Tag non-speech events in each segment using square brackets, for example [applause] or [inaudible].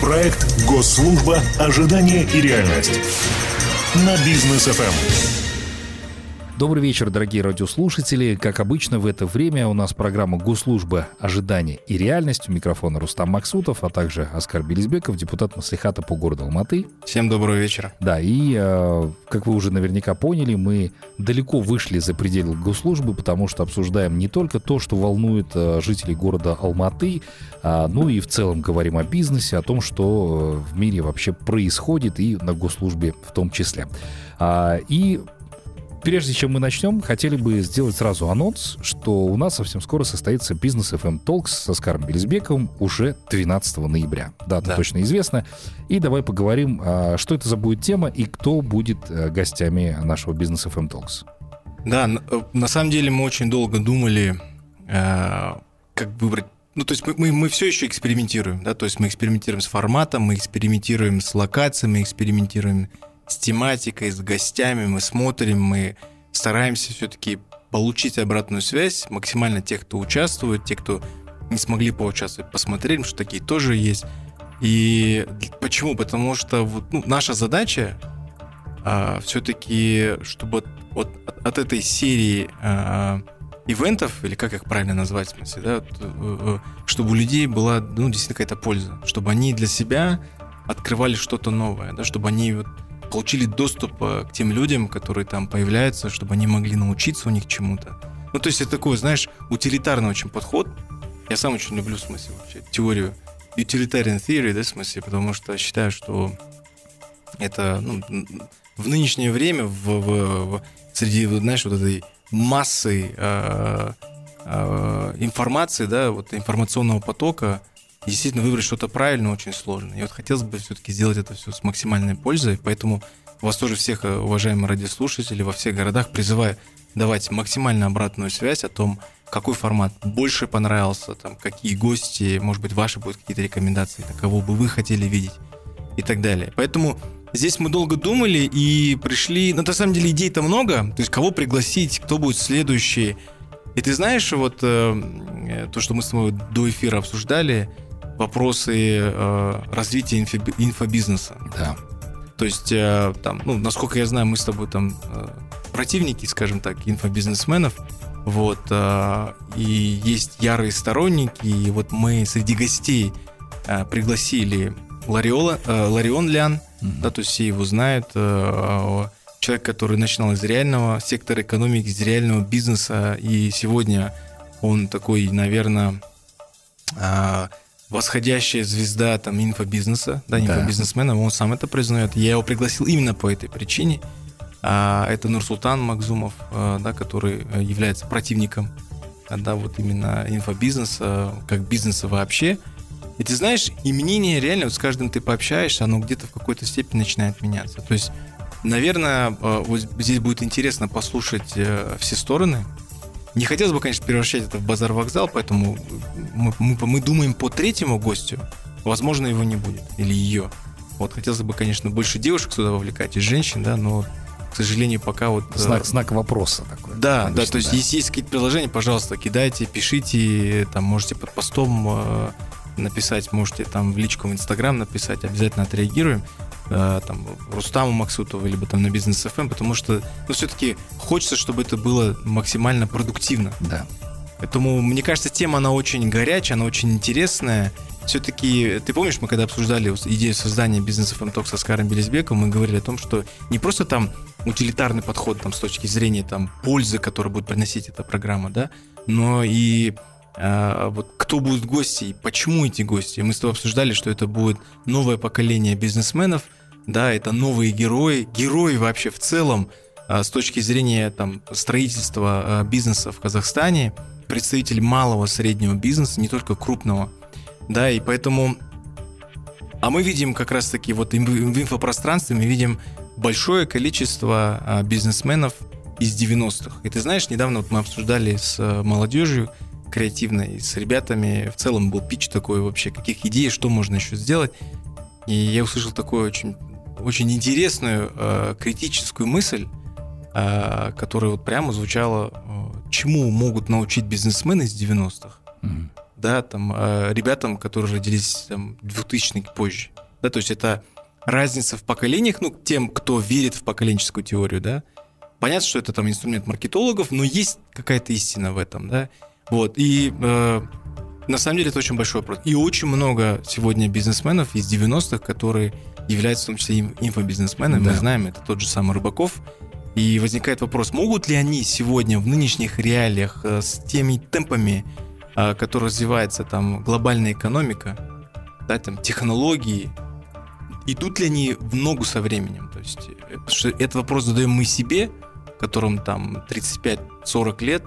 Проект «Госслужба. Ожидание и реальность» на бизнес ФМ. Добрый вечер, дорогие радиослушатели. Как обычно, в это время у нас программа «Госслужба. Ожидание и реальность». У микрофона Рустам Максутов, а также Оскар Белизбеков, депутат Маслихата по городу Алматы. Всем доброго вечера. Да, и, э, как вы уже наверняка поняли, мы далеко вышли за пределы госслужбы, потому что обсуждаем не только то, что волнует э, жителей города Алматы, а, ну и в целом говорим о бизнесе, о том, что э, в мире вообще происходит и на госслужбе в том числе. А, и Прежде чем мы начнем, хотели бы сделать сразу анонс, что у нас совсем скоро состоится бизнес FM Talks со Скаром Белизбековым уже 12 ноября. Дата да. точно известна. И давай поговорим, а, что это за будет тема и кто будет э, гостями нашего бизнес FM Talks. Да, э, на самом деле мы очень долго думали, э, как выбрать ну, то есть мы, мы, мы все еще экспериментируем, да, то есть мы экспериментируем с форматом, мы экспериментируем с локациями, экспериментируем с тематикой, с гостями, мы смотрим, мы стараемся все-таки получить обратную связь максимально тех, кто участвует, те, кто не смогли поучаствовать, посмотреть, что такие тоже есть. И почему? Потому что вот, ну, наша задача а, все-таки, чтобы вот от, от этой серии а, ивентов, или как их правильно назвать, в смысле, да, э, э, чтобы у людей была ну, действительно какая-то польза, чтобы они для себя открывали что-то новое, да, чтобы они вот получили доступ э, к тем людям, которые там появляются, чтобы они могли научиться у них чему-то. Ну, то есть это такой, знаешь, утилитарный очень подход. Я сам очень люблю, в смысле, вообще, теорию utilitarian theory, да, в смысле, потому что считаю, что это, ну, в нынешнее время, в, в, в среди, знаешь, вот этой массы э, э, информации, да, вот информационного потока, действительно выбрать что-то правильное очень сложно. И вот хотелось бы все-таки сделать это все с максимальной пользой, поэтому вас тоже всех, э, уважаемые радиослушатели, во всех городах призываю давать максимально обратную связь о том, какой формат больше понравился, там, какие гости, может быть, ваши будут какие-то рекомендации, кого бы вы хотели видеть и так далее. Поэтому здесь мы долго думали и пришли... Ну, на самом деле, идей-то много. То есть, кого пригласить, кто будет следующий. И ты знаешь, вот э, э то, что мы с тобой до эфира обсуждали, вопросы э, развития инфи, инфобизнеса. Да. То есть, э, там, ну, насколько я знаю, мы с тобой там э, противники, скажем так, инфобизнесменов. Вот, э, и есть ярые сторонники, и вот мы среди гостей э, пригласили Лариола, э, Ларион Лян, mm-hmm. да, то есть все его знают, э, человек, который начинал из реального сектора экономики, из реального бизнеса, и сегодня он такой, наверное, э, восходящая звезда там инфобизнеса, да, инфобизнесмена, он сам это признает. Я его пригласил именно по этой причине. А, это Нурсултан Макзумов, а, да, который является противником да, вот именно инфобизнеса, как бизнеса вообще. И ты знаешь, и мнение реально, вот с каждым ты пообщаешься, оно где-то в какой-то степени начинает меняться. То есть, наверное, а, вот здесь будет интересно послушать э, все стороны, не хотелось бы, конечно, превращать это в базар-вокзал, поэтому мы, мы, мы думаем по третьему гостю. Возможно, его не будет. Или ее. Вот хотелось бы, конечно, больше девушек сюда вовлекать, и женщин, да, но к сожалению, пока вот... Э, знак, знак вопроса такой. Да, конечно, да, то есть, да. если есть какие-то приложения, пожалуйста, кидайте, пишите, там, можете под постом э, написать, можете там в личку в Инстаграм написать, обязательно отреагируем. Э, там, Рустаму Максутову, либо там на бизнес FM, эм, потому что, ну, все-таки хочется, чтобы это было максимально продуктивно. Да. Поэтому, мне кажется, тема, она очень горячая, она очень интересная. Все-таки, ты помнишь, мы когда обсуждали идею создания бизнеса FM со Скаром Белизбеком, мы говорили о том, что не просто там утилитарный подход там, с точки зрения там, пользы, которую будет приносить эта программа, да, но и а, вот кто будут гости и почему эти гости. Мы с тобой обсуждали, что это будет новое поколение бизнесменов, да, это новые герои, герои вообще в целом а, с точки зрения там, строительства а, бизнеса в Казахстане, представители малого, среднего бизнеса, не только крупного, да, и поэтому... А мы видим как раз-таки вот в инфопространстве, мы видим большое количество а, бизнесменов из 90-х. И ты знаешь, недавно вот мы обсуждали с молодежью креативной, с ребятами, в целом был пич такой вообще, каких идей, что можно еще сделать. И я услышал такую очень очень интересную э, критическую мысль, э, которая вот прямо звучала, э, чему могут научить бизнесмены из 90-х. Mm-hmm. да, там, э, ребятам, которые родились там, 2000 позже. Да, то есть это разница в поколениях, ну, тем, кто верит в поколенческую теорию, да. Понятно, что это там инструмент маркетологов, но есть какая-то истина в этом, да. Вот, и э, на самом деле это очень большой вопрос. И очень много сегодня бизнесменов из 90-х, которые являются в том числе инфобизнесменами. Да. Мы знаем, это тот же самый Рыбаков. И возникает вопрос, могут ли они сегодня в нынешних реалиях э, с теми темпами, э, которые развивается там глобальная экономика, да, там технологии, идут ли они в ногу со временем? То есть, э, что этот вопрос задаем мы себе, которым там 35-40 лет,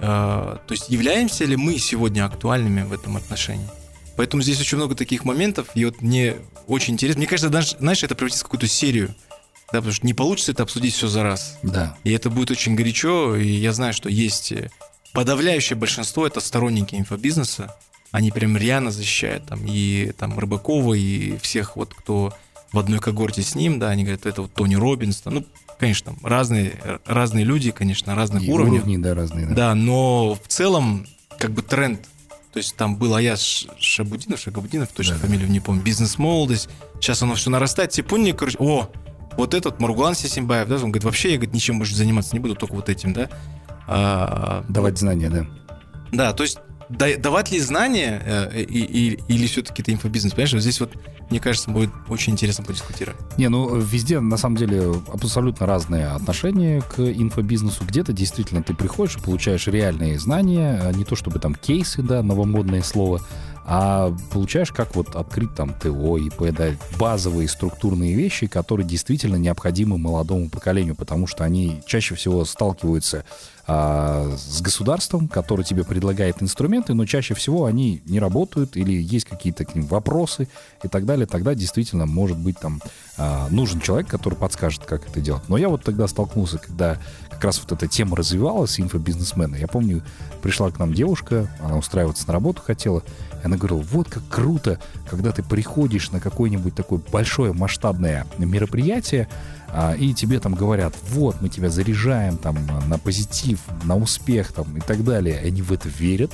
то есть являемся ли мы сегодня актуальными в этом отношении? Поэтому здесь очень много таких моментов, и вот мне очень интересно. Мне кажется, даже, знаешь, это превратится в какую-то серию. Да, потому что не получится это обсудить все за раз. Да. И это будет очень горячо, и я знаю, что есть э, подавляющее большинство это сторонники инфобизнеса. Они прям реально защищают там и там Рыбакова, и всех вот, кто в одной когорте с ним, да, они говорят, это вот Тони Робинс, ну, конечно, там разные, разные люди, конечно, разных и уровней. Уровни, да, разные. Да. да, но в целом, как бы тренд то есть там был Аяс Шабудинов, Шагабудинов, точно да, фамилию не помню, бизнес-молодость. Сейчас оно все нарастает. Поняли, короче, о, вот этот Маргулан Сисимбаев, да, он говорит, вообще я говорит, ничем больше заниматься не буду, только вот этим, да. А, Давать знания, да. Да, то есть давать ли знания э, и, или все-таки это инфобизнес, понимаешь? Вот здесь вот, мне кажется, будет очень интересно подискутировать. Не, ну везде на самом деле абсолютно разные отношения к инфобизнесу. Где-то действительно ты приходишь и получаешь реальные знания, а не то чтобы там кейсы, да, новомодное слово, а получаешь как вот открыть там ТО, ИП, да, базовые структурные вещи, которые действительно необходимы молодому поколению, потому что они чаще всего сталкиваются а, с государством, которое тебе предлагает инструменты, но чаще всего они не работают или есть какие-то к ним вопросы и так далее. Тогда действительно может быть там а, нужен человек, который подскажет, как это делать. Но я вот тогда столкнулся, когда как раз вот эта тема развивалась, инфобизнесмена. Я помню, пришла к нам девушка, она устраиваться на работу хотела, и она говорила, вот как круто, когда ты приходишь на какое-нибудь такое большое масштабное мероприятие, и тебе там говорят, вот, мы тебя заряжаем там на позитив, на успех там и так далее. И они в это верят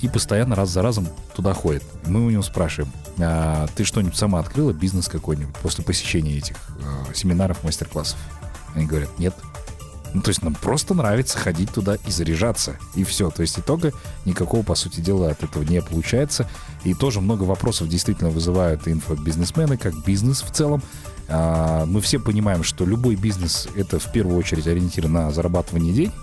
и постоянно раз за разом туда ходят. Мы у него спрашиваем, а ты что-нибудь сама открыла, бизнес какой-нибудь после посещения этих э, семинаров, мастер-классов? Они говорят, нет. Ну, то есть нам просто нравится ходить туда и заряжаться. И все. То есть итога никакого, по сути дела, от этого не получается. И тоже много вопросов действительно вызывают инфобизнесмены, как бизнес в целом. А, мы все понимаем, что любой бизнес — это в первую очередь ориентир на зарабатывание денег,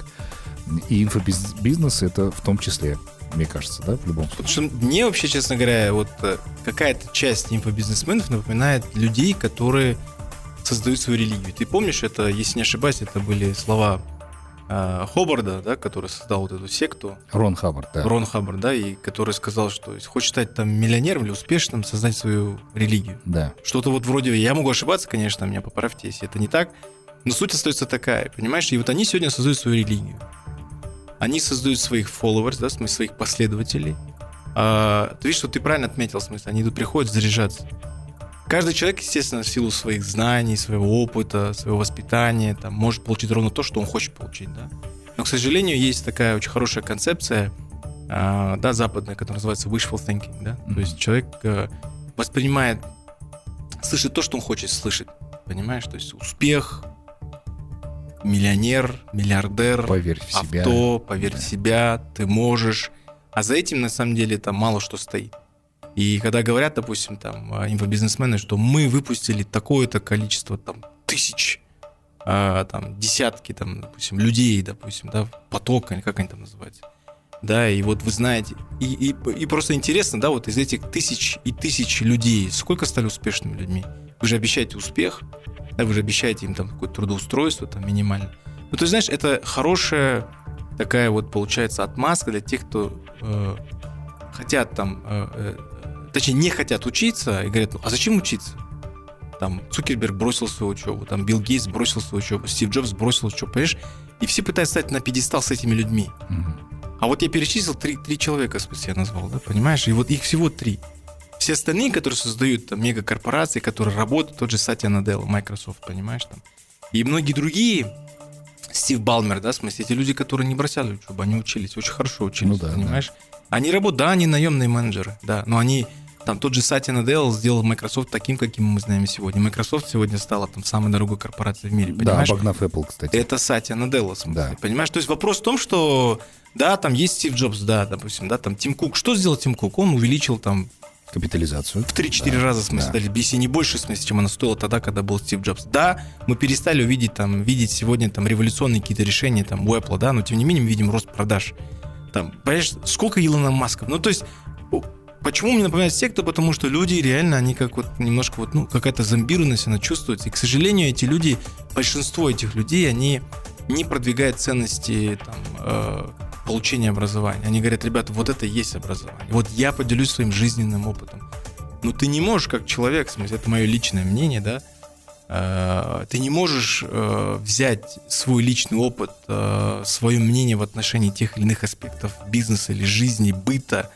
и инфобизнес — это в том числе, мне кажется, да, в любом случае. Потому что мне вообще, честно говоря, вот э, какая-то часть инфобизнесменов напоминает людей, которые создают свою религию. Ты помнишь, это, если не ошибаюсь, это были слова э, Хобарда, да, который создал вот эту секту. Рон Хаббард, да. Рон Хаббард, да, и который сказал, что если хочешь стать там миллионером или успешным, создать свою религию. Да. Что-то вот вроде, я могу ошибаться, конечно, меня поправьте, если это не так, но суть остается такая, понимаешь? И вот они сегодня создают свою религию. Они создают своих followers, да, в смысле своих последователей. А, ты видишь, что ты правильно отметил, в смысле, они идут, приходят заряжаться. Каждый человек, естественно, в силу своих знаний, своего опыта, своего воспитания, там, может получить ровно то, что он хочет получить, да. Но, к сожалению, есть такая очень хорошая концепция, э, да, западная, которая называется wishful thinking, да. Mm-hmm. То есть человек э, воспринимает, слышит то, что он хочет слышать, понимаешь? То есть успех, миллионер, миллиардер, поверь в авто, себя. поверь да. в себя, ты можешь. А за этим, на самом деле, там мало что стоит. И когда говорят, допустим, там, а, инфобизнесмены, что мы выпустили такое-то количество там, тысяч, а, там, десятки, там, допустим, людей, допустим, да, поток, как они там называются. Да, и вот вы знаете, и, и, и просто интересно, да, вот из этих тысяч и тысяч людей, сколько стали успешными людьми? Вы же обещаете успех, да, вы же обещаете им там какое-то трудоустройство там минимально. Ну, то есть, знаешь, это хорошая такая вот, получается, отмазка для тех, кто э, хотят там э, э точнее, не хотят учиться и говорят, ну, а зачем учиться? Там Цукерберг бросил свою учебу, там Билл Гейтс бросил свою учебу, Стив Джобс бросил учебу, понимаешь? И все пытаются стать на пьедестал с этими людьми. А вот я перечислил три, три человека, смысле, я назвал, да, понимаешь? И вот их всего три. Все остальные, которые создают там мегакорпорации, которые работают, тот же Сатья Наделла, Microsoft, понимаешь, там. И многие другие, Стив Балмер, да, в смысле, эти люди, которые не бросали учебу, они учились, очень хорошо учились, Ну да, понимаешь? Они работают, да, они наемные менеджеры, да, но они, там, тот же Сатья Наделл сделал Microsoft таким, каким мы знаем сегодня. Microsoft сегодня стала там самой дорогой корпорацией в мире, Да, понимаешь? обогнав Apple, кстати. Это в смысле, Да. понимаешь? То есть вопрос в том, что, да, там есть Стив Джобс, да, допустим, да, там Тим Кук. Что сделал Тим Кук? Он увеличил там Капитализацию. в 3-4 раза, в смысле, да. даже если не больше, в смысле, чем она стоила тогда, когда был Стив Джобс. Да, мы перестали увидеть там, видеть сегодня там революционные какие-то решения там у Apple, да, но тем не менее мы видим рост продаж. Там, понимаешь, сколько Илона Маска? Ну, то есть, почему мне напоминает секта? Потому что люди реально, они как вот немножко вот, ну, какая-то зомбированность, она чувствуется. И, к сожалению, эти люди, большинство этих людей, они не продвигают ценности там, э, получения образования. Они говорят, ребята, вот это и есть образование. Вот я поделюсь своим жизненным опытом. Но ты не можешь, как человек, в смысле, это мое личное мнение, да, э, ты не можешь э, взять свой личный опыт, э, свое мнение в отношении тех или иных аспектов бизнеса или жизни, быта,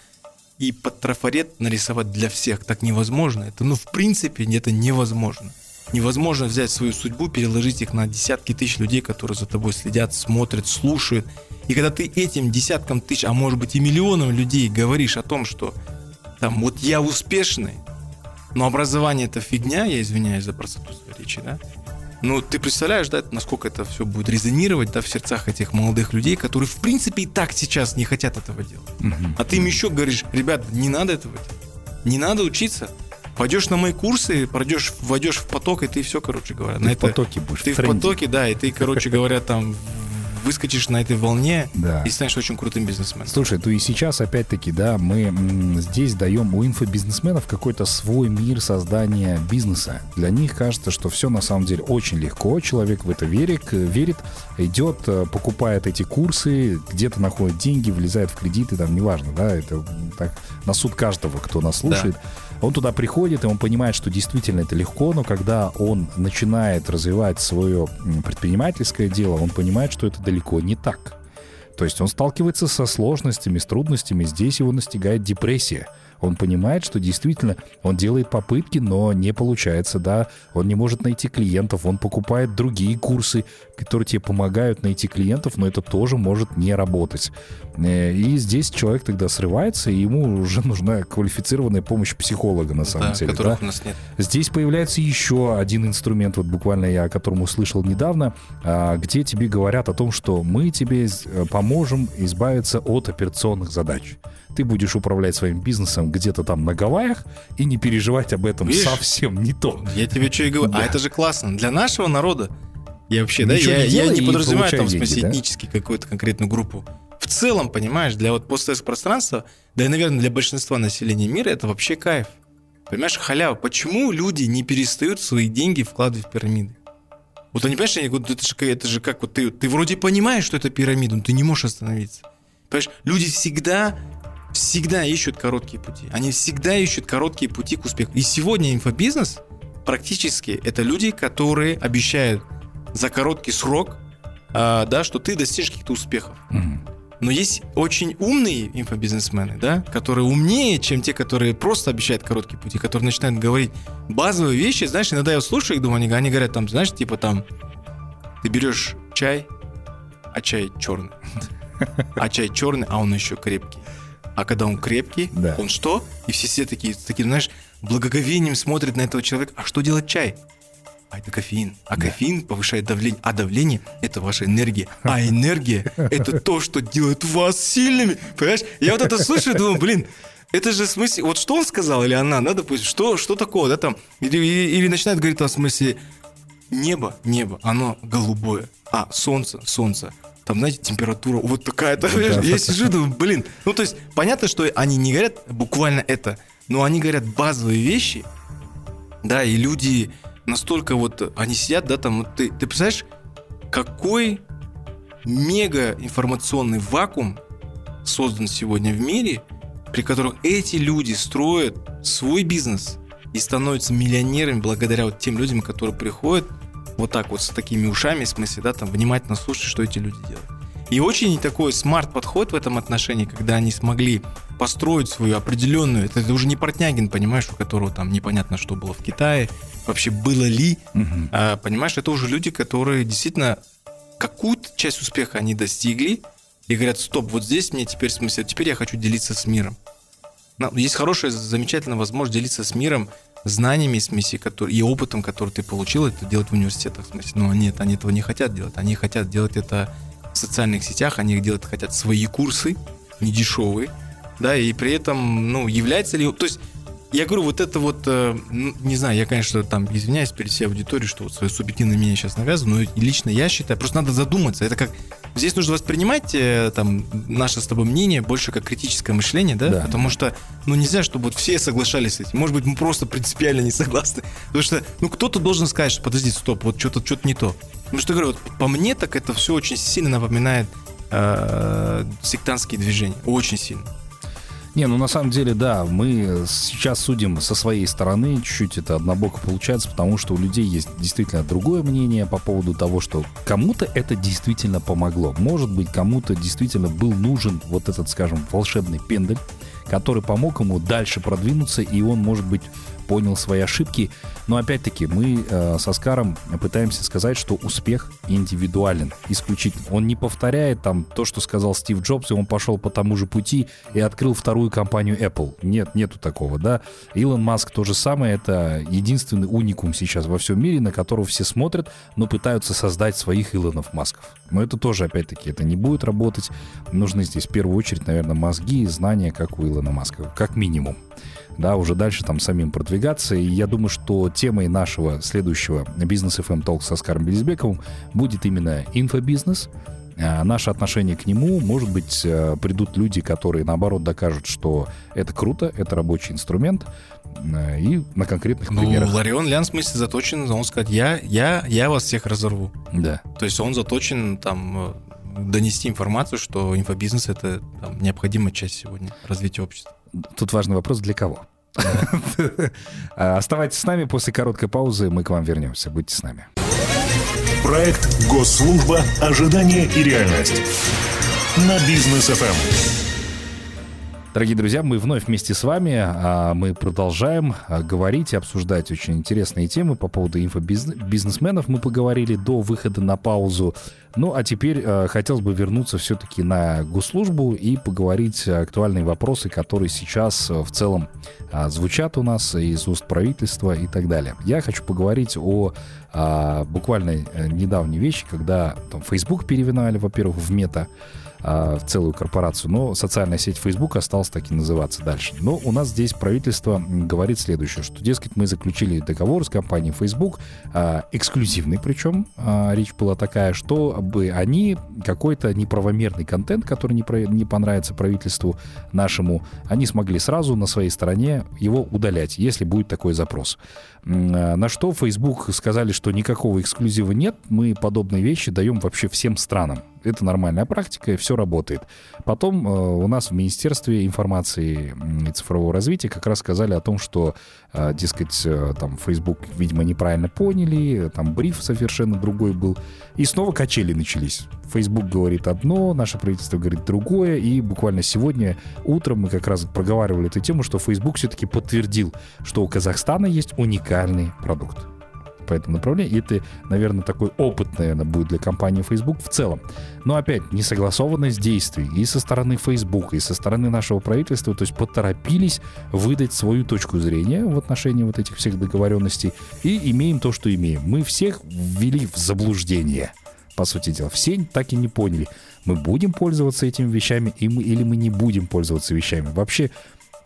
и под трафарет нарисовать для всех. Так невозможно. Это, ну, в принципе, это невозможно. Невозможно взять свою судьбу, переложить их на десятки тысяч людей, которые за тобой следят, смотрят, слушают. И когда ты этим десяткам тысяч, а может быть и миллионам людей говоришь о том, что там вот я успешный, но образование это фигня, я извиняюсь за простоту речи, да? Ну, ты представляешь, да, насколько это все будет резонировать, да, в сердцах этих молодых людей, которые, в принципе, и так сейчас не хотят этого делать. Мгм. А ты им еще говоришь, ребят, не надо этого делать. Не надо учиться. Пойдешь на мои курсы, пройдешь, войдешь в поток, и ты все, короче говоря. Ты на в это- потоке будешь. Ты в тренде. потоке, да, и ты, короче говоря, там выскочишь на этой волне Да. и станешь очень крутым бизнесменом. Слушай, ну и сейчас опять-таки, да, мы здесь даем у инфобизнесменов какой-то свой мир создания бизнеса. Для них кажется, что все на самом деле очень легко. Человек в это верит, верит идет, э, покупает эти курсы, где-то находит деньги, влезает в кредиты, там, неважно, да, это так, на суд каждого, кто нас слушает. Он туда приходит, и он понимает, что действительно это легко, но когда он начинает развивать свое предпринимательское дело, он понимает, что это далеко не так. То есть он сталкивается со сложностями, с трудностями, здесь его настигает депрессия. Он понимает, что действительно он делает попытки, но не получается, да, он не может найти клиентов, он покупает другие курсы, которые тебе помогают найти клиентов, но это тоже может не работать. Э, И здесь человек тогда срывается, и ему уже нужна квалифицированная помощь психолога на самом Да, деле. которых да. у нас нет. Здесь появляется еще один инструмент, вот буквально я о котором услышал недавно, а, где тебе говорят о том, что мы тебе э, поможем избавиться от операционных задач. Ты будешь управлять своим бизнесом где-то там на Гавайях и не переживать об этом Видишь? совсем не то. Я тебе что и говорю. А Да. это же классно. Для нашего народа. Я вообще, да, Ничего я, не я делай не подразумеваю там, в смысле, да? этнически какую-то конкретную группу. В целом, понимаешь, для вот постпространства, да и, наверное, для большинства населения мира это вообще кайф. Понимаешь, халява. Почему люди не перестают свои деньги вкладывать в пирамиды? Вот они, понимаешь, они говорят, это же, это же как вот ты, ты вроде понимаешь, что это пирамида, но ты не можешь остановиться. Понимаешь, люди всегда, всегда ищут короткие пути. Они всегда ищут короткие пути к успеху. И сегодня инфобизнес практически это люди, которые обещают за короткий срок, а, да, что ты достигнешь каких-то успехов. Мгм. Но есть очень умные инфобизнесмены, да, которые умнее, чем те, которые просто обещают короткие пути, которые начинают говорить базовые вещи. Знаешь, иногда я слушаю их, думаю, они, они говорят там, знаешь, типа там, ты берешь чай, а чай черный. [laughs] А чай черный, а он еще крепкий. А когда он крепкий, Да. он что? И все все такие, такие, знаешь, благоговением смотрят на этого человека. А что делать чай? А это кофеин. А кофеин повышает давление. А давление – это ваша энергия. А [laughs] энергия – это то, что делает вас сильными. Понимаешь? Я вот это слышу и думаю, блин, это же в смысле... Вот что он сказал или она, да, допустим, что, что такого, да, там? Или, или, или начинает говорить в смысле, небо, небо, оно голубое. А, солнце, солнце. Там, знаете, температура вот такая-то. понимаешь? Я сижу, думаю, блин. Ну, то есть, понятно, что они не говорят буквально это, но они говорят базовые вещи, да, и люди настолько вот, они сидят, да, там, вот ты, ты представляешь, какой мега информационный вакуум создан сегодня в мире, при котором эти люди строят свой бизнес и становятся миллионерами благодаря вот тем людям, которые приходят вот так вот с такими ушами, в смысле, да, там, внимательно слушать, что эти люди делают. И очень такой смарт-подход в этом отношении, когда они смогли построить свою определенную, это, это уже не Портнягин, понимаешь, у которого там непонятно, что было в Китае, вообще было ли, Мгм. а, понимаешь, это уже люди, которые действительно какую-то часть успеха они достигли, и говорят, стоп, вот здесь мне теперь смысл, теперь я хочу делиться с миром. Есть хорошая, замечательная возможность делиться с миром знаниями, смысле, которые, и опытом, который ты получил, это делать в университетах, в смысле. Но нет, они этого не хотят делать. Они хотят делать это в социальных сетях, они делать хотят свои курсы, не дешевые, да, и при этом, ну, является ли... То есть я говорю, вот это вот, э, не знаю, я, конечно, там извиняюсь перед всей аудиторией, что вот свое субъективное мнение сейчас навязываю, но лично я считаю, просто надо задуматься. Это как здесь нужно воспринимать э, там наше с тобой мнение больше как критическое мышление, да? да. Потому что, ну, нельзя, чтобы вот все соглашались с этим. Может быть, мы просто принципиально не согласны. Потому что, ну, кто-то должен сказать, что подожди, стоп, вот что-то что-то не то. Потому что, говорю, вот по мне так это все очень сильно напоминает э, сектантские движения. Очень сильно. Не, ну на самом деле, да, мы сейчас судим со своей стороны, чуть-чуть это однобоко получается, потому что у людей есть действительно другое мнение по поводу того, что кому-то это действительно помогло. Может быть, кому-то действительно был нужен вот этот, скажем, волшебный пендель, который помог ему дальше продвинуться, и он, может быть, понял свои ошибки. Но опять-таки мы э, с Оскаром пытаемся сказать, что успех индивидуален, исключительно. Он не повторяет там то, что сказал Стив Джобс, и он пошел по тому же пути и открыл вторую компанию Apple. Нет, нету такого, да. Илон Маск то же самое, это единственный уникум сейчас во всем мире, на которого все смотрят, но пытаются создать своих Илонов Масков. Но это тоже, опять-таки, это не будет работать. Нужны здесь в первую очередь, наверное, мозги и знания, как у Илона Маска, как минимум да, уже дальше там самим продвигаться. И я думаю, что темой нашего следующего бизнес FM Talk со Оскаром Белизбековым будет именно инфобизнес, а наше отношение к нему, может быть, э, придут люди, которые, наоборот, докажут, что это круто, это рабочий инструмент, э, и на конкретных ну, примерах. Ларион Лян, в смысле, заточен, он сказать, я, я, я вас всех разорву. Да. То есть он заточен там э, донести информацию, что инфобизнес — это там, необходимая часть сегодня развития общества. Тут важный вопрос, для кого? [laughs] Оставайтесь с нами, после короткой паузы мы к вам вернемся. Будьте с нами. Проект «Госслужба. Ожидание и реальность» на бизнес ФМ. Дорогие друзья, мы вновь вместе с вами. А, мы продолжаем а, говорить и обсуждать очень интересные темы по поводу инфобизнесменов. Мы поговорили до выхода на паузу. Ну, а теперь а, хотелось бы вернуться все-таки на госслужбу и поговорить актуальные вопросы, которые сейчас в целом звучат у нас из уст правительства и так далее. Я хочу поговорить о буквально э, недавней вещи, когда там, Facebook переименовали, во-первых, в мета, а, в целую корпорацию, но социальная сеть Facebook осталась так и называться дальше. Но у нас здесь правительство говорит следующее, что, дескать, мы заключили договор с компанией Facebook, а, эксклюзивный причем, а, речь была такая, что бы они какой-то неправомерный контент, который не, про, не понравится правительству нашему, они смогли сразу на своей стороне его удалять, если будет такой запрос. На что Facebook сказали, что никакого эксклюзива нет, мы подобные вещи даем вообще всем странам. Это нормальная практика, и все работает. Потом э, у нас в Министерстве информации и цифрового развития как раз сказали о том, что, э, дескать, э, там Facebook, видимо, неправильно поняли, там бриф совершенно другой был. И снова качели начались. Facebook говорит одно, наше правительство говорит другое, и буквально сегодня утром мы как раз проговаривали эту тему, что Facebook все-таки подтвердил, что у Казахстана есть уникальный продукт по этому направлению. И это, наверное, такой опыт, наверное, будет для компании Facebook в целом. Но опять, несогласованность действий и со стороны Facebook, и со стороны нашего правительства, то есть поторопились выдать свою точку зрения в отношении вот этих всех договоренностей и имеем то, что имеем. Мы всех ввели в заблуждение по сути дела. Все так и не поняли, мы будем пользоваться этими вещами или мы не будем пользоваться вещами. Вообще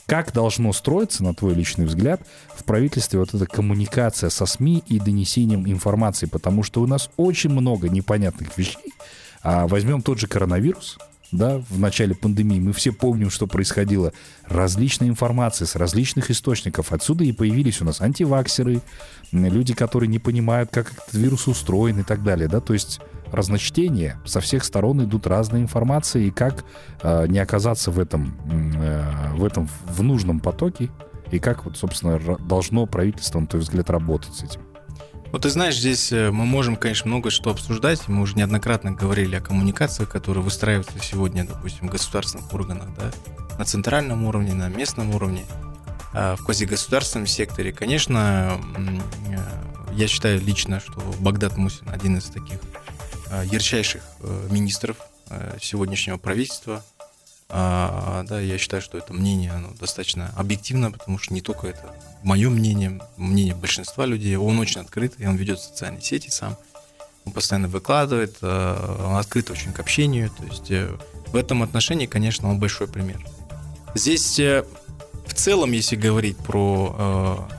как должно строиться, на твой личный взгляд, в правительстве вот эта коммуникация со СМИ и донесением информации? Потому что у нас очень много непонятных вещей. А возьмем тот же коронавирус, да, в начале пандемии, мы все помним, что происходило. Различная информация с различных источников. Отсюда и появились у нас антиваксеры, люди, которые не понимают, как этот вирус устроен и так далее, да, то есть разночтение, со всех сторон идут разные информации, и как э, не оказаться в этом, э, в этом в нужном потоке, и как, вот, собственно, должно правительство, на твой взгляд, работать с этим? Вот ты знаешь, здесь э, мы можем, конечно, много что обсуждать. Мы уже неоднократно говорили о коммуникациях, которые выстраиваются сегодня, допустим, в государственных органах, да, на центральном уровне, на местном уровне, а в квазигосударственном секторе. Конечно, э, я считаю лично, что Багдад Мусин один из таких ярчайших э, министров э, сегодняшнего правительства. А, да, я считаю, что это мнение оно достаточно объективно, потому что не только это мое мнение, мнение большинства людей. Он очень открытый, он ведет социальные сети сам, он постоянно выкладывает, он открыт очень к общению. То есть в этом отношении, конечно, он большой пример. Здесь в целом, если говорить про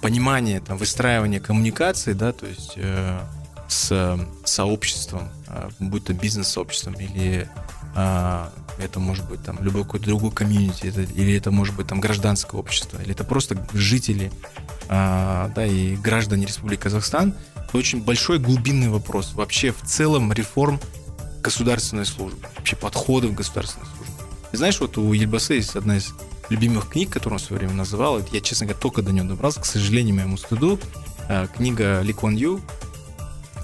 понимание, там, выстраивание коммуникации, да, то есть с сообществом, будь то бизнес-сообществом или а, это может быть там любой какой-то другой комьюнити, это, или это может быть там гражданское общество, или это просто жители, а, да, и граждане Республики Казахстан. Это очень большой глубинный вопрос вообще в целом реформ государственной службы, вообще подходов государственной службы. И знаешь, вот у Ельбасы есть одна из любимых книг, которую он в свое время называл, я, честно говоря, только до нее добрался, к сожалению, моему стыду, а, книга Ли Куан Ю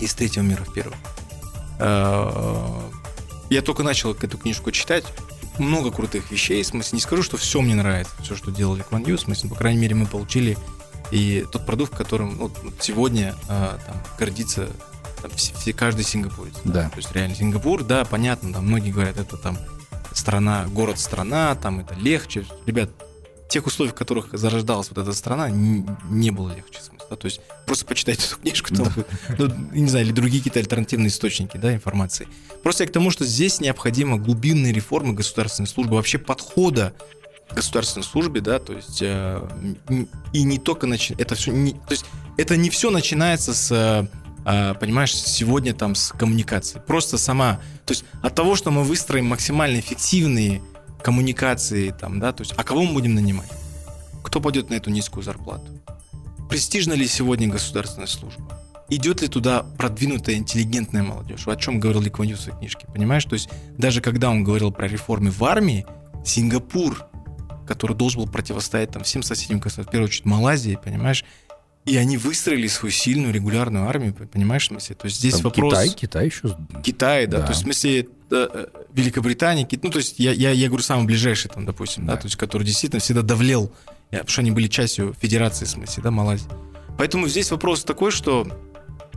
из третьего мира в первый. А, я только начал эту книжку читать. Много крутых вещей. В смысле, не скажу, что все мне нравится, все, что делали Кван Ю. В смысле, по крайней мере, мы получили и тот продукт, которым ну, сегодня а, там, гордится там, все, все, каждый сингапурец. Да. То есть реально Сингапур, да, понятно, там многие говорят, это там страна, город-страна, там это легче. Ребят, тех условий, в которых зарождалась вот эта страна, не, не было легче. Смысл, да? То есть просто почитайте эту книжку, там, да. ну, не знаю, или другие какие-то альтернативные источники да, информации. Просто я к тому, что здесь необходима глубинные реформы государственной службы, вообще подхода государственной службе, да, то есть э, и не только начи... это все, не, то есть это не все начинается с э, понимаешь, сегодня там с коммуникации. Просто сама, то есть от того, что мы выстроим максимально эффективные коммуникации, там, да, то есть, а кого мы будем нанимать? Кто пойдет на эту низкую зарплату? Престижна ли сегодня государственная служба? Идет ли туда продвинутая интеллигентная молодежь? о чем говорил Ли Кван в своей книжке, понимаешь? То есть даже когда он говорил про реформы в армии, Сингапур, который должен был противостоять там всем соседям в первую очередь Малайзии, понимаешь, и они выстроили свою сильную регулярную армию, понимаешь, в смысле? То есть здесь Там вопрос... Китай, Китай еще... Китай, да, да. то есть в смысле э, Великобритания, ну то есть я, я, я говорю самый ближайший там, допустим, да. да, то есть который действительно всегда давлел, потому что они были частью федерации, в смысле, да, Малайзии. Поэтому здесь вопрос такой, что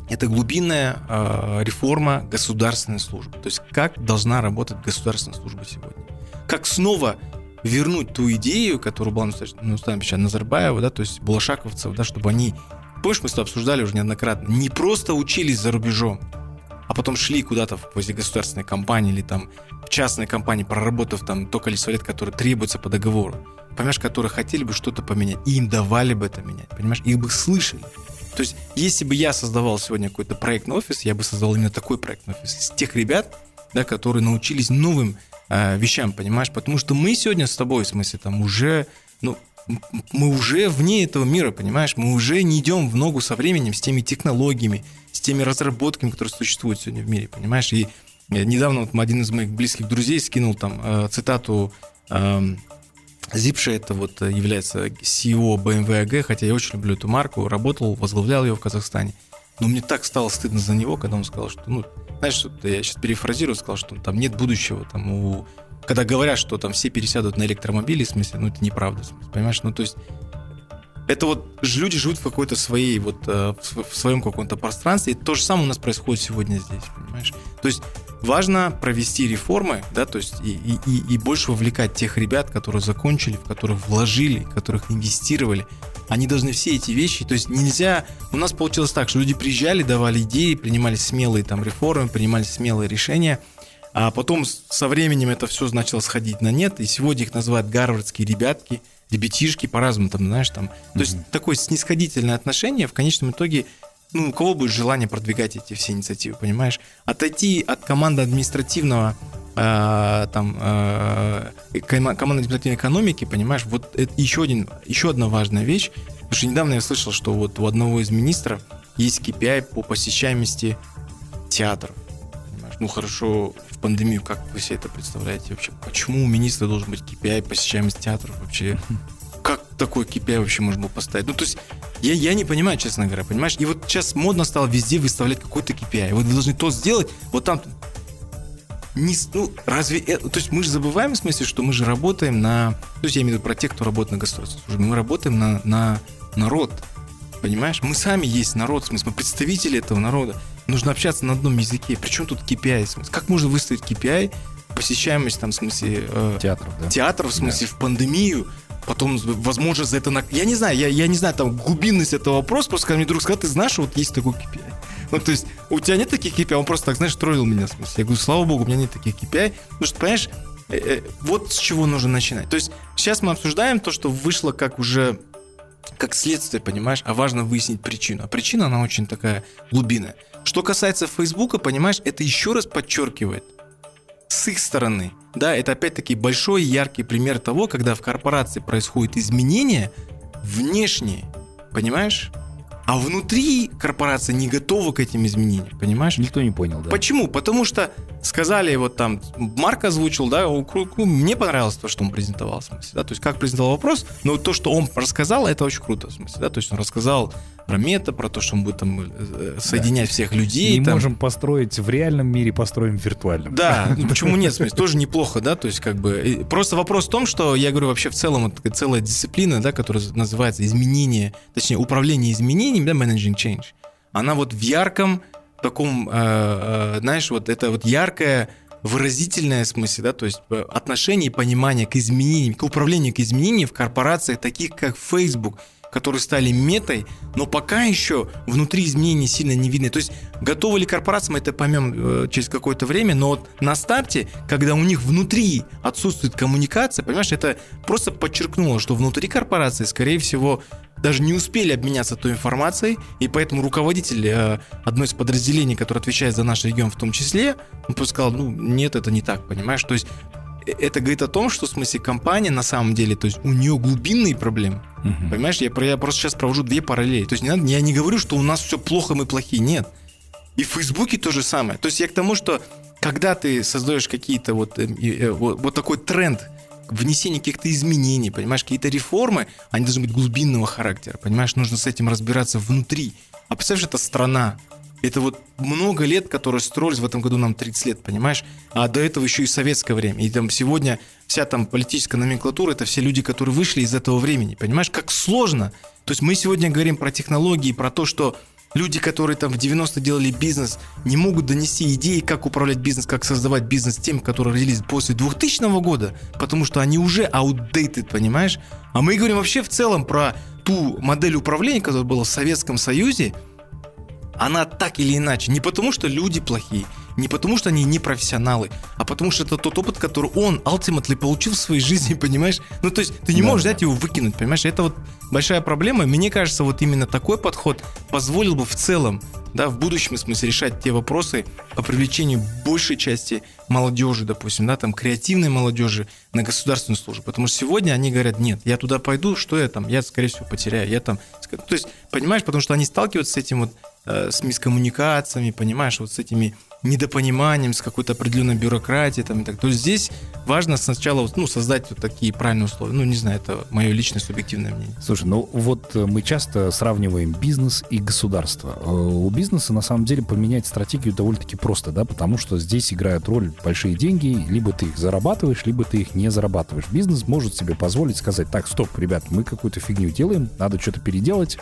это глубинная э, реформа государственной службы. То есть как должна работать государственная служба сегодня. Как снова вернуть ту идею, которую была ну, Становича Назарбаева, да, то есть Булашаковцев, да, чтобы они, помнишь, мы с тобой обсуждали уже неоднократно, не просто учились за рубежом, а потом шли куда-то в возле государственной компании или там в частной компании, проработав там то количество лет, которое требуется по договору, понимаешь, которые хотели бы что-то поменять, и им давали бы это менять, понимаешь, их бы слышали. То есть, если бы я создавал сегодня какой-то проектный офис, я бы создал именно такой проектный офис из тех ребят, да, которые научились новым э, вещам, понимаешь? Потому что мы сегодня с тобой, в смысле, там уже, ну, мы уже вне этого мира, понимаешь? Мы уже не идем в ногу со временем, с теми технологиями, с теми разработками, которые существуют сегодня в мире, понимаешь? И недавно вот один из моих близких друзей скинул там э, цитату э, Зипша это вот является CEO BMW AG, хотя я очень люблю эту марку, работал, возглавлял ее в Казахстане. Но мне так стало стыдно за него, когда он сказал, что, ну, знаешь, я сейчас перефразирую, сказал, что там нет будущего, там у когда говорят, что там все пересядут на электромобили, в смысле, ну это неправда, смысле, понимаешь? Ну то есть это вот люди живут в какой-то своей вот э, в своем каком-то пространстве, и то же самое у нас происходит сегодня здесь, понимаешь? То есть важно провести реформы, да, то есть и, и, и больше вовлекать тех ребят, которые закончили, в которых вложили, в которых инвестировали. Они должны все эти вещи, то есть нельзя... У нас получилось так, что люди приезжали, давали идеи, принимали смелые там реформы, принимали смелые решения, а потом со временем это все начало сходить на нет, и сегодня их называют гарвардские ребятки, ребятишки, по-разному там, знаешь, там. Mm-hmm. То есть такое снисходительное отношение в конечном итоге ну, у кого будет желание продвигать эти все инициативы, понимаешь? Отойти от команды административного э, там э, команды административной экономики, понимаешь, вот это еще, один, еще одна важная вещь, потому что недавно я слышал, что вот у одного из министров есть KPI по посещаемости театров. Понимаешь? Ну хорошо, в пандемию как вы себе это представляете вообще? Почему у министра должен быть KPI посещаемость театров вообще? Такой KPI вообще можно было поставить? Ну то есть я, я не понимаю, честно говоря, понимаешь? И вот сейчас модно стало везде выставлять какой-то KPI. Вот вы должны то сделать, вот там... Не, ну, разве это... То есть мы же забываем, в смысле, что мы же работаем на... То есть я имею в виду про тех, кто работает на государственной службе. Мы работаем на, на народ. Понимаешь? Мы сами есть народ, в смысле, мы представители этого народа. нужно общаться на одном языке. Причем тут KPI? В смысле, Как можно выставить KPI, посещаемость там, в смысле... э, Театров, да? театров, в смысле, в пандемию, потом, возможно, за это... на- Я не знаю, я, я не знаю, там, глубинность этого вопроса, просто когда мне друг сказал, ты знаешь, вот есть такой KPI. Ну, то есть, у тебя нет таких KPI, он просто так, знаешь, троллил меня, в смысле. Я говорю, слава богу, у меня нет таких KPI, потому что, понимаешь, э, э, вот с чего нужно начинать. То есть, сейчас мы обсуждаем то, что вышло как уже как следствие, понимаешь, а важно выяснить причину. А причина, она очень такая глубинная. Что касается Фейсбука, понимаешь, это еще раз подчеркивает с их стороны, да, это опять-таки большой яркий пример того, когда в корпорации происходят изменения внешние, понимаешь? А внутри корпорация не готова к этим изменениям, понимаешь? Никто не понял, да. Почему? Потому что сказали, вот там, Марк озвучил, да, кру- мне понравилось то, что он презентовал, в смысле, да, то есть как презентовал вопрос, но то, что он рассказал, это очень круто, в смысле, да, то есть он рассказал про мета, про то, что он будет там э, соединять всех людей. не там. можем построить в реальном мире, построим в виртуальном. Да, [laughs] ну почему нет, в смысле, тоже неплохо, да, то есть как бы... Просто вопрос в том, что, я говорю, вообще в целом такая целая дисциплина, да, которая называется изменение, точнее, управление изменениями, да, managing change, она вот в ярком таком, э, э, знаешь, вот это вот яркое выразительное смысле, да, то есть э, отношение и понимание к изменениям, к управлению к изменениям в корпорациях, таких как Facebook, которые стали метой, но пока еще внутри изменений сильно не видно. То есть готовы ли корпорации, мы это поймем через какое-то время, но вот на старте, когда у них внутри отсутствует коммуникация, понимаешь, это просто подчеркнуло, что внутри корпорации, скорее всего, даже не успели обменяться той информацией, и поэтому руководитель э, одной из подразделений, который отвечает за наш регион в том числе, он просто сказал, ну, нет, это не так, понимаешь? То есть э, это говорит о том, что в смысле компания на самом деле, то есть у нее глубинные проблемы. Мгм. Понимаешь, я, я просто сейчас провожу две параллели. То есть не надо, я не говорю, что у нас все плохо, мы плохие. Нет. И в Фейсбуке то же самое. То есть я к тому, что когда ты создаешь какие-то э, э, вот, вот такой тренд внесения каких-то изменений, понимаешь, какие-то реформы, они должны быть глубинного характера, понимаешь, нужно с этим разбираться внутри. А представляешь, это страна, это вот много лет, которые строились, в этом году нам 30 лет, понимаешь? А до этого еще и советское время. И там сегодня вся там политическая номенклатура, это все люди, которые вышли из этого времени. Понимаешь, как сложно. То есть мы сегодня говорим про технологии, про то, что люди, которые там в 90 делали бизнес, не могут донести идеи, как управлять бизнес, как создавать бизнес тем, которые родились после 2000 года, потому что они уже outdated, понимаешь? А мы говорим вообще в целом про ту модель управления, которая была в Советском Союзе, она так или иначе, не потому что люди плохие, не потому что они не профессионалы, а потому что это тот опыт, который он ultimately получил в своей жизни, [laughs] понимаешь? Ну, то есть ты не Да, можешь да. взять его выкинуть, понимаешь? Это вот большая проблема. Мне кажется, вот именно такой подход позволил бы в целом, да, в будущем смысле решать те вопросы по привлечению большей части молодежи, допустим, да, там, креативной молодежи на государственную службу. Потому что сегодня они говорят, нет, я туда пойду, что я там, я, скорее всего, потеряю, я там... То есть, понимаешь, потому что они сталкиваются с этим вот, э, с мискоммуникациями, понимаешь, вот с этими недопониманием, с какой-то определенной бюрократией. Там, и так. То есть здесь важно сначала ну, создать вот такие правильные условия. Ну, не знаю, это мое личное субъективное мнение. Слушай, ну вот э, мы часто сравниваем бизнес и государство. Э, У бизнеса на самом деле поменять стратегию довольно-таки просто, да, потому что здесь играют роль большие деньги, либо ты их зарабатываешь, либо ты их не зарабатываешь. Бизнес может себе позволить сказать, так, стоп, ребят, мы какую-то фигню делаем, надо что-то переделать,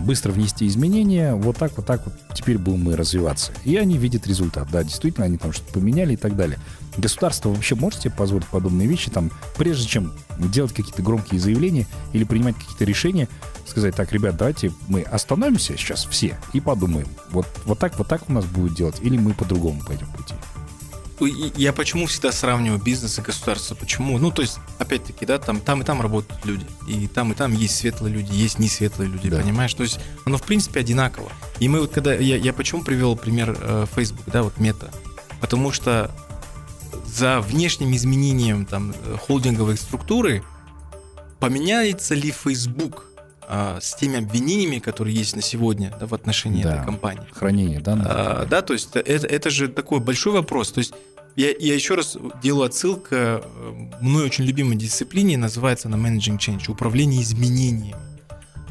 быстро внести изменения, вот так, вот так вот теперь будем мы развиваться. И они видят результат, да, действительно, они там что-то поменяли и так далее. Государство вообще может себе позволить подобные вещи, там, прежде чем делать какие-то громкие заявления или принимать какие-то решения, сказать, так, ребят, давайте мы остановимся сейчас все и подумаем, вот, вот так, вот так у нас будет делать, или мы по-другому пойдем пути. И- Я почему всегда сравниваю бизнес и государство? Почему? Ну, то есть, опять-таки, да, там, там и там работают люди. И там, и там есть светлые люди, есть не светлые люди, Да. понимаешь? То есть, оно, в принципе, одинаково. И мы вот когда... Я, я почему привел пример э, Facebook, да, вот мета? Потому что за внешним изменением там э, холдинговой структуры поменяется ли Facebook а, с теми обвинениями, которые есть на сегодня да, в отношении Да. этой компании? Хранение данных. А, да, то есть это, это же такой большой вопрос. То есть я, я еще раз делаю отсылку к э, мной очень любимой дисциплине, называется она Managing Change, управление изменениями.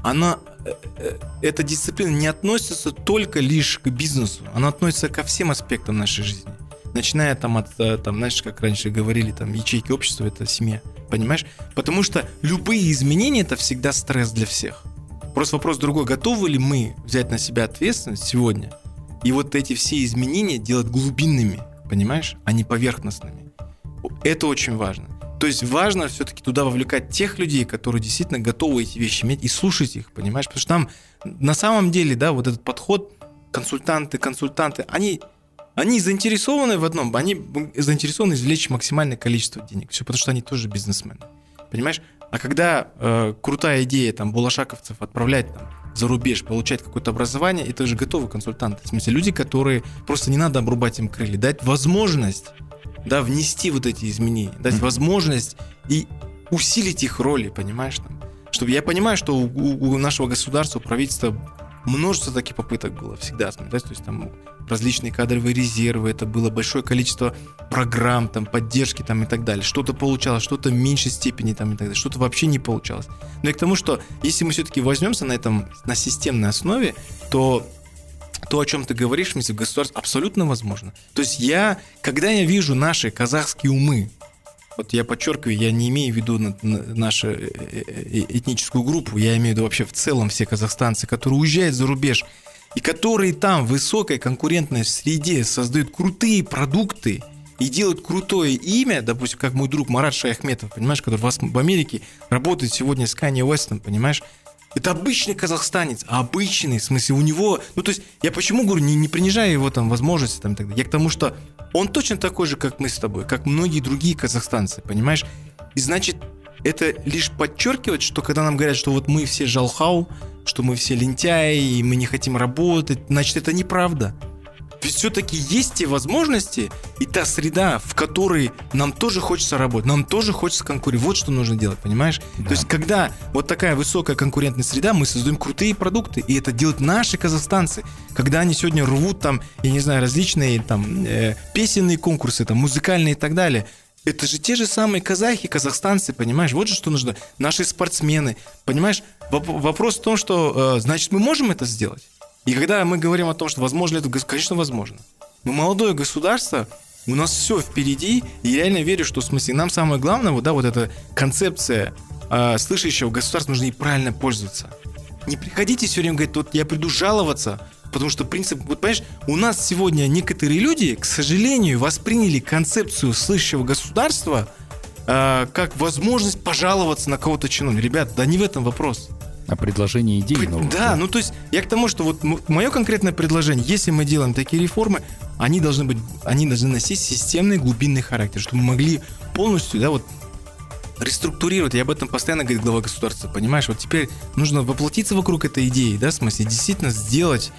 Она, э, э, эта дисциплина не относится только лишь к бизнесу, она относится ко всем аспектам нашей жизни. Начиная там от, э, там, знаешь, как раньше говорили, там, ячейки общества – это семья, понимаешь? Потому что любые изменения – это всегда стресс для всех. Просто вопрос другой, готовы ли мы взять на себя ответственность сегодня и вот эти все изменения делать глубинными, понимаешь, а не поверхностными. Это очень важно. То есть важно все-таки туда вовлекать тех людей, которые действительно готовы эти вещи иметь и слушать их, понимаешь? Потому что там на самом деле, да, вот этот подход, консультанты, консультанты, они, они заинтересованы в одном, они заинтересованы извлечь максимальное количество денег. Все потому что они тоже бизнесмены. Понимаешь? А когда э, крутая идея там булашаковцев отправлять там, за рубеж, получать какое-то образование, это же готовые консультанты. В смысле, люди, которые просто не надо обрубать им крылья, дать возможность да, внести вот эти изменения, дать mm-hmm. возможность и усилить их роли, понимаешь? Там? Чтобы я понимаю, что у, у нашего государства, у правительства множество таких попыток было всегда, да, то есть там различные кадровые резервы, это было большое количество программ, там, поддержки там и так далее. Что-то получалось, что-то в меньшей степени там и так далее, что-то вообще не получалось. Но и к тому, что если мы все-таки возьмемся на этом, на системной основе, то то, о чем ты говоришь, в смысле, государство абсолютно возможно. То есть я, когда я вижу наши казахские умы, вот я подчеркиваю, я не имею в виду нашу э, э, э, этническую группу, я имею в виду вообще в целом все казахстанцы, которые уезжают за рубеж и которые там в высокой конкурентной среде создают крутые продукты и делают крутое имя, допустим, как мой друг Марат Шаяхметов, понимаешь, который в Америке работает сегодня с Канье Уэстом, понимаешь, это обычный казахстанец, обычный, в смысле, у него... Ну, то есть, я почему говорю, не, не принижая его там возможности там, и так далее. Я к тому, что он точно такой же, как мы с тобой, как многие другие казахстанцы, понимаешь? И значит, это лишь подчеркивает, что когда нам говорят, что вот мы все жалхау, что мы все лентяи, и мы не хотим работать, значит, это неправда. Все-таки есть те возможности и та среда, в которой нам тоже хочется работать, нам тоже хочется конкурировать. Вот что нужно делать, понимаешь? Да. То есть, когда вот такая высокая конкурентная среда, мы создаем крутые продукты, и это делают наши казахстанцы. Когда они сегодня рвут там, я не знаю, различные там э, песенные конкурсы, там музыкальные и так далее, это же те же самые казахи, казахстанцы, понимаешь? Вот же что нужно. Наши спортсмены, понимаешь? Вопрос в том, что, э, значит, мы можем это сделать? И когда мы говорим о том, что возможно это, конечно, возможно. Мы молодое государство, у нас все впереди, и я реально верю, что в смысле нам самое главное, вот, да, вот эта концепция э, слышащего государства нужно и правильно пользоваться. Не приходите все время говорить, вот я приду жаловаться, потому что принцип, вот понимаешь, у нас сегодня некоторые люди, к сожалению, восприняли концепцию слышащего государства э, как возможность пожаловаться на кого-то чиновника. Ребят, да не в этом вопрос. А предложение идей новых. Да, ну то есть я к тому, что вот мое конкретное предложение, если мы делаем такие реформы, они должны быть, они должны носить системный глубинный характер, чтобы мы могли полностью, да, вот реструктурировать, я об этом постоянно говорит глава государства, понимаешь, вот теперь нужно воплотиться вокруг этой идеи, да, в смысле, действительно сделать,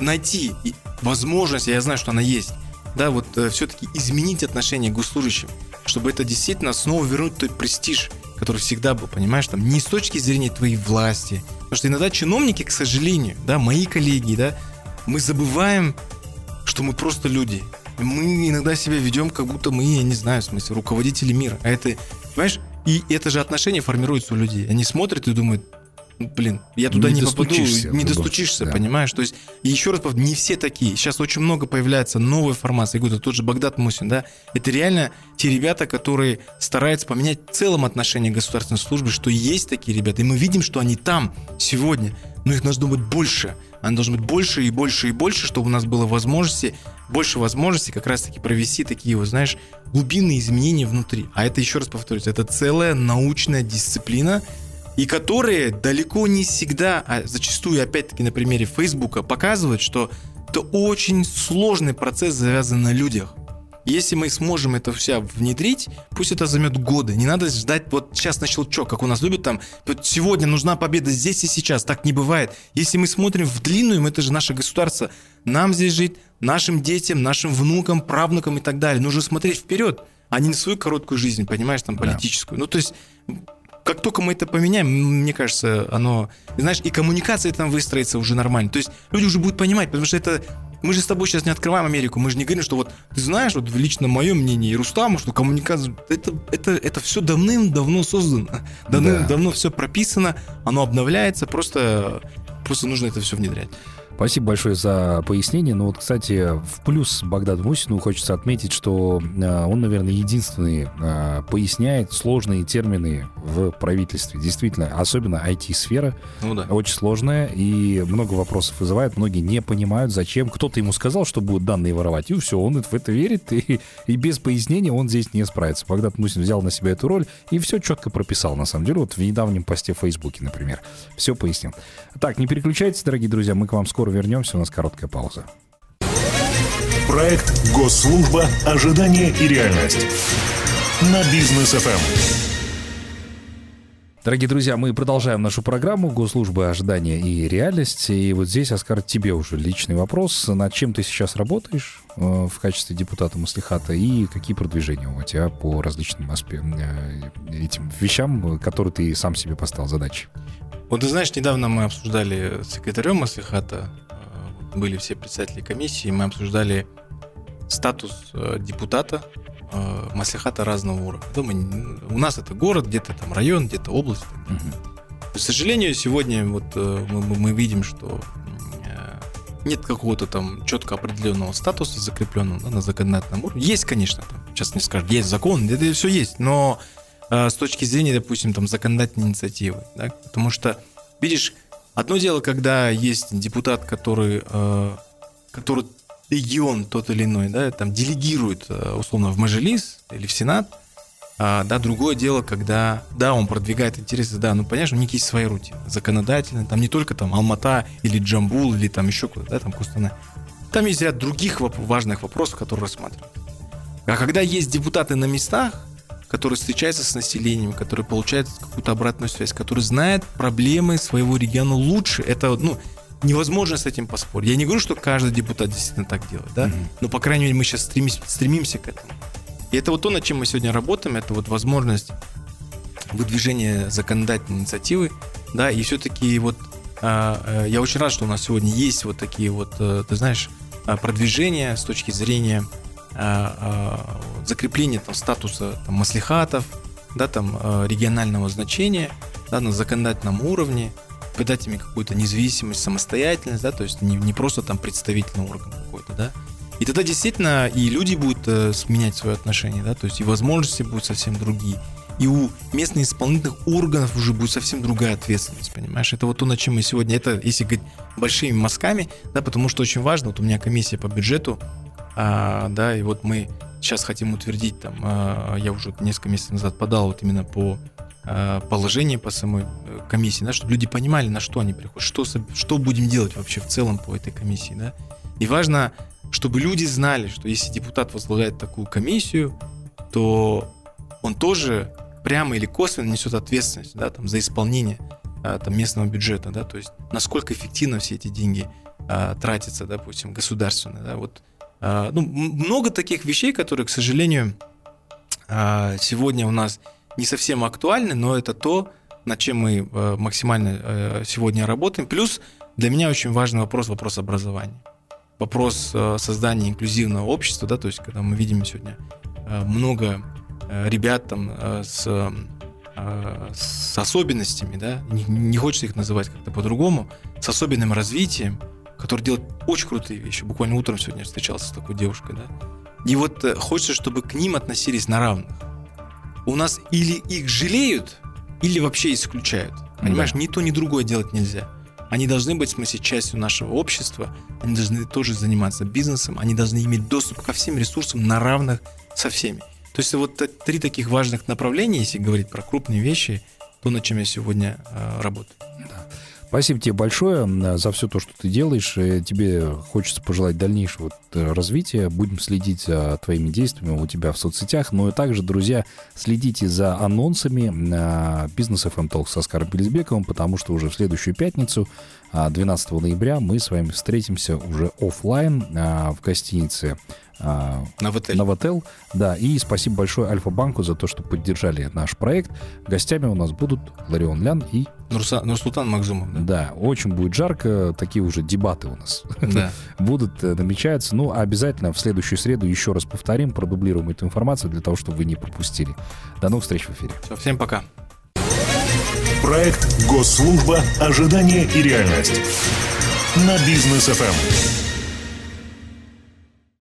найти возможность, я знаю, что она есть, да, вот э, все-таки изменить отношение к госслужащим, чтобы это действительно снова вернуть тот престиж, который всегда был, понимаешь, там, не с точки зрения твоей власти. Потому что иногда чиновники, к сожалению, да, мои коллеги, да, мы забываем, что мы просто люди. Мы иногда себя ведем, как будто мы, я не знаю, в смысле, руководители мира. А это, понимаешь, и это же отношение формируется у людей. Они смотрят и думают, блин, я туда не, не попаду, не достучишься, да. понимаешь? То есть, еще раз повторю, не все такие. Сейчас очень много появляется новой формации. Я говорю, тот же Багдад Мусин, да, это реально те ребята, которые стараются поменять в целом отношение к государственной службе, что есть такие ребята, и мы видим, что они там сегодня, но их должно быть больше. Они должны быть больше и больше и больше, чтобы у нас было возможности, больше возможностей как раз-таки провести такие, вот, знаешь, глубинные изменения внутри. А это, еще раз повторюсь, это целая научная дисциплина, и которые далеко не всегда, а зачастую, опять-таки, на примере Фейсбука, показывают, что это очень сложный процесс, завязан на людях. Если мы сможем это все внедрить, пусть это займет годы. Не надо ждать вот сейчас на щелчок, как у нас любят там, вот сегодня нужна победа здесь и сейчас. Так не бывает. Если мы смотрим в длинную, это же наше государство. Нам здесь жить, нашим детям, нашим внукам, правнукам и так далее. Нужно смотреть вперед, а не на свою короткую жизнь, понимаешь, там, политическую. Да. Ну, то есть как только мы это поменяем, мне кажется, оно, знаешь, и коммуникация там выстроится уже нормально. То есть люди уже будут понимать, потому что это мы же с тобой сейчас не открываем Америку, мы же не говорим, что вот ты знаешь, вот лично мое мнение и Рустаму, что коммуникация, это, это, это все давным-давно создано, давным-давно да. все прописано, оно обновляется, просто, просто нужно это все внедрять. Спасибо большое за пояснение. Ну вот, кстати, в плюс Богдану Мусину хочется отметить, что э, он, наверное, единственный э, поясняет сложные термины в правительстве. Действительно, особенно IT-сфера Ну да. очень сложная и много вопросов вызывает. Многие не понимают, зачем. Кто-то ему сказал, что будут данные воровать, и все, он в это верит, и, [laughs] и без пояснения он здесь не справится. Богдан Мусин взял на себя эту роль и все четко прописал, на самом деле. Вот в недавнем посте в Фейсбуке, например. Все пояснил. Так, не переключайтесь, дорогие друзья, мы к вам скоро вернемся, у нас короткая пауза. Проект «Госслужба. Ожидание и реальность» на бизнес Эм. ФМ. Дорогие друзья, мы продолжаем нашу программу «Госслужба. Ожидания и реальность». И вот здесь, Оскар, тебе уже личный вопрос. Над чем ты сейчас работаешь э, в качестве депутата Маслихата и какие продвижения у тебя по различным аспе- э, этим вещам, которые ты сам себе поставил задачи? Вот ты знаешь, недавно мы обсуждали с секретарем Маслихата, э, были все председатели комиссии, мы обсуждали статус э, депутата э, Маслихата разного уровня. Мы- у нас это город, где-то там район, где-то область. К сожалению, сегодня вот мы, мы- видим, что нет какого-то там четко определенного статуса закрепленного да, на законодательном уровне. Есть, конечно, там, сейчас мне скажут, есть закон, это все есть, но э, с точки зрения, допустим, там законодательной инициативы, да, потому что, видишь, одно дело, когда есть депутат, который, э, который регион тот или иной, да, там делегирует э, условно в Мажилис или в Сенат, а, да, другое дело, когда, да, он продвигает интересы, да, ну, понятно, у них есть своя рутина, законодательная, там не только там Алмата или Джамбул или там еще куда-то, да, там Кустанай. Там есть ряд других важных вопросов, которые рассматривают. А когда есть депутаты на местах, которые встречаются с населением, которые получают какую-то обратную связь, которые знают проблемы своего региона лучше, это, ну, невозможно с этим поспорить. Я не говорю, что каждый депутат действительно так делает, да, но, по крайней мере, мы сейчас стремимся, стремимся к этому. И это вот то, над чем мы сегодня работаем, это вот возможность выдвижения законодательной инициативы, да, и все-таки вот а, э, я очень рад, что у нас сегодня есть вот такие вот, э, ты знаешь, а, продвижения с точки зрения а, вот закрепления там статуса там, маслихатов, да, там э, регионального значения, да, на законодательном уровне, придать им какую-то независимость, самостоятельность, да, то есть не, не просто там представительный орган какой-то, да. И тогда действительно и люди будут э, сменять свое отношение, да, то есть и возможности будут совсем другие. И у местных исполнительных органов уже будет совсем другая ответственность, понимаешь? Это вот то, над чем мы сегодня, это, если говорить большими мазками, да, потому что очень важно, вот у меня комиссия по бюджету, а, да, и вот мы сейчас хотим утвердить, там, а, я уже несколько месяцев назад подал вот именно по а, положению по самой э, комиссии, да, чтобы люди понимали, на что они приходят, что, что будем делать вообще в целом по этой комиссии, да. И важно, чтобы люди знали, что если депутат возглавляет такую комиссию, то он тоже прямо или косвенно несет ответственность да, там, за исполнение а, там, местного бюджета, да, то есть насколько эффективно все эти деньги а, тратятся, допустим, государственно, да, вот ну, м- много таких вещей, которые, к сожалению, а, сегодня у нас не совсем актуальны, но это то, над чем мы э, максимально э, сегодня работаем. Плюс для меня очень важный вопрос, вопрос образования. Вопрос э, создания инклюзивного общества, да, то есть когда мы видим сегодня э, много ребят там с, с особенностями, да, не, не хочется их называть как-то по-другому, с особенным развитием, которые делают очень крутые вещи. Буквально утром сегодня встречался с такой девушкой, да. И вот э, хочется, чтобы к ним относились на равных. У нас или их жалеют, или вообще исключают. Понимаешь, ни то, ни другое делать нельзя. Они должны быть, в смысле, частью нашего общества, они должны тоже заниматься бизнесом, они должны иметь доступ ко всем ресурсам на равных со всеми. То есть вот три таких важных направления, если говорить про крупные вещи, то, над чем я сегодня э, работаю. Спасибо тебе большое за все то, что ты делаешь. Э, Тебе хочется пожелать дальнейшего э, развития. Будем следить за твоими действиями у тебя в соцсетях. Но и также, друзья, следите за анонсами на бизнес FM Talk со Оскаром Белизбековым, потому что уже в следующую пятницу, 12 ноября, мы с вами встретимся уже оффлайн а, в гостинице а, На ВТЛ. Новотел. Да, и спасибо большое Альфа-банку за то, что поддержали наш проект. Гостями у нас будут Ларион Лян и Нурса- Нурсултан Макзумов. Да. да, очень будет жарко, такие уже дебаты у нас [laughs] Да. будут, э, намечаются. Ну, а обязательно в следующую среду еще раз повторим, продублируем эту информацию для того, чтобы вы не пропустили. До новых встреч в эфире. Все, всем пока. Проект «Госслужба. Ожидание и реальность» на бизнес FM.